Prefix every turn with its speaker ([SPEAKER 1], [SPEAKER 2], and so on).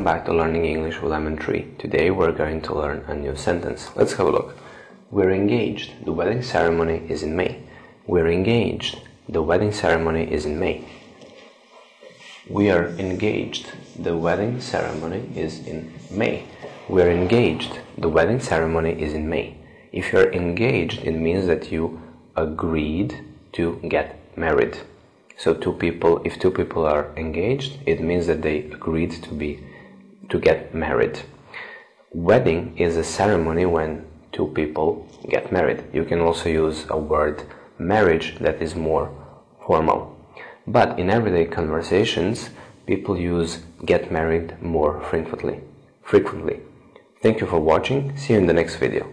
[SPEAKER 1] back to Learning English with Lemon Tree. Today we're going to learn a new sentence. Let's have a look. We're engaged. The wedding ceremony is in May. We're engaged. The wedding ceremony is in May. We are engaged. The wedding ceremony is in May. We're engaged. The wedding ceremony is in May. If you're engaged, it means that you agreed to get married. So two people, if two people are engaged, it means that they agreed to be to get married. Wedding is a ceremony when two people get married. You can also use a word marriage that is more formal. But in everyday conversations, people use get married more frequently. Frequently. Thank you for watching. See you in the next video.